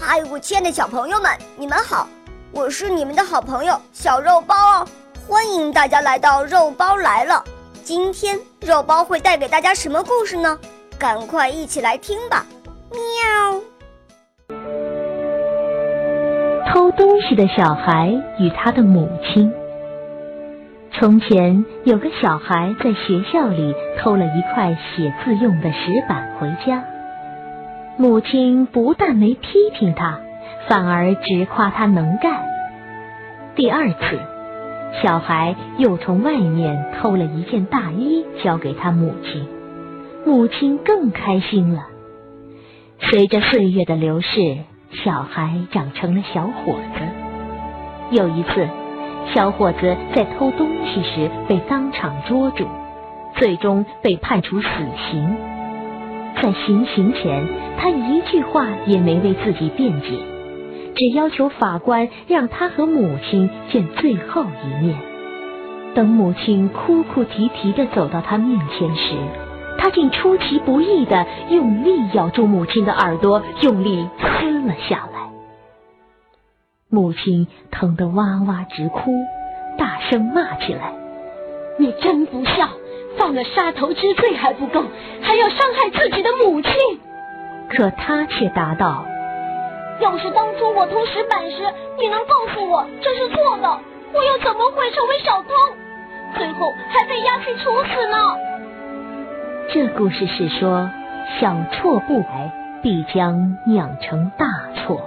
嗨，我亲爱的小朋友们，你们好！我是你们的好朋友小肉包哦，欢迎大家来到肉包来了。今天肉包会带给大家什么故事呢？赶快一起来听吧！喵。偷东西的小孩与他的母亲。从前有个小孩在学校里偷了一块写字用的石板回家，母亲不但没批评他，反而直夸他能干。第二次，小孩又从外面偷了一件大衣交给他母亲，母亲更开心了。随着岁月的流逝，小孩长成了小伙子。有一次。小伙子在偷东西时被当场捉住，最终被判处死刑。在行刑前，他一句话也没为自己辩解，只要求法官让他和母亲见最后一面。等母亲哭哭啼啼地走到他面前时，他竟出其不意地用力咬住母亲的耳朵，用力撕了下来。母亲疼得哇哇直哭，大声骂起来：“你真不孝，犯了杀头之罪还不够，还要伤害自己的母亲。”可他却答道：“要是当初我偷石板时，你能告诉我这是错的，我又怎么会成为小偷，最后还被押去处死呢？”这故事是说，小错不改，必将酿成大错。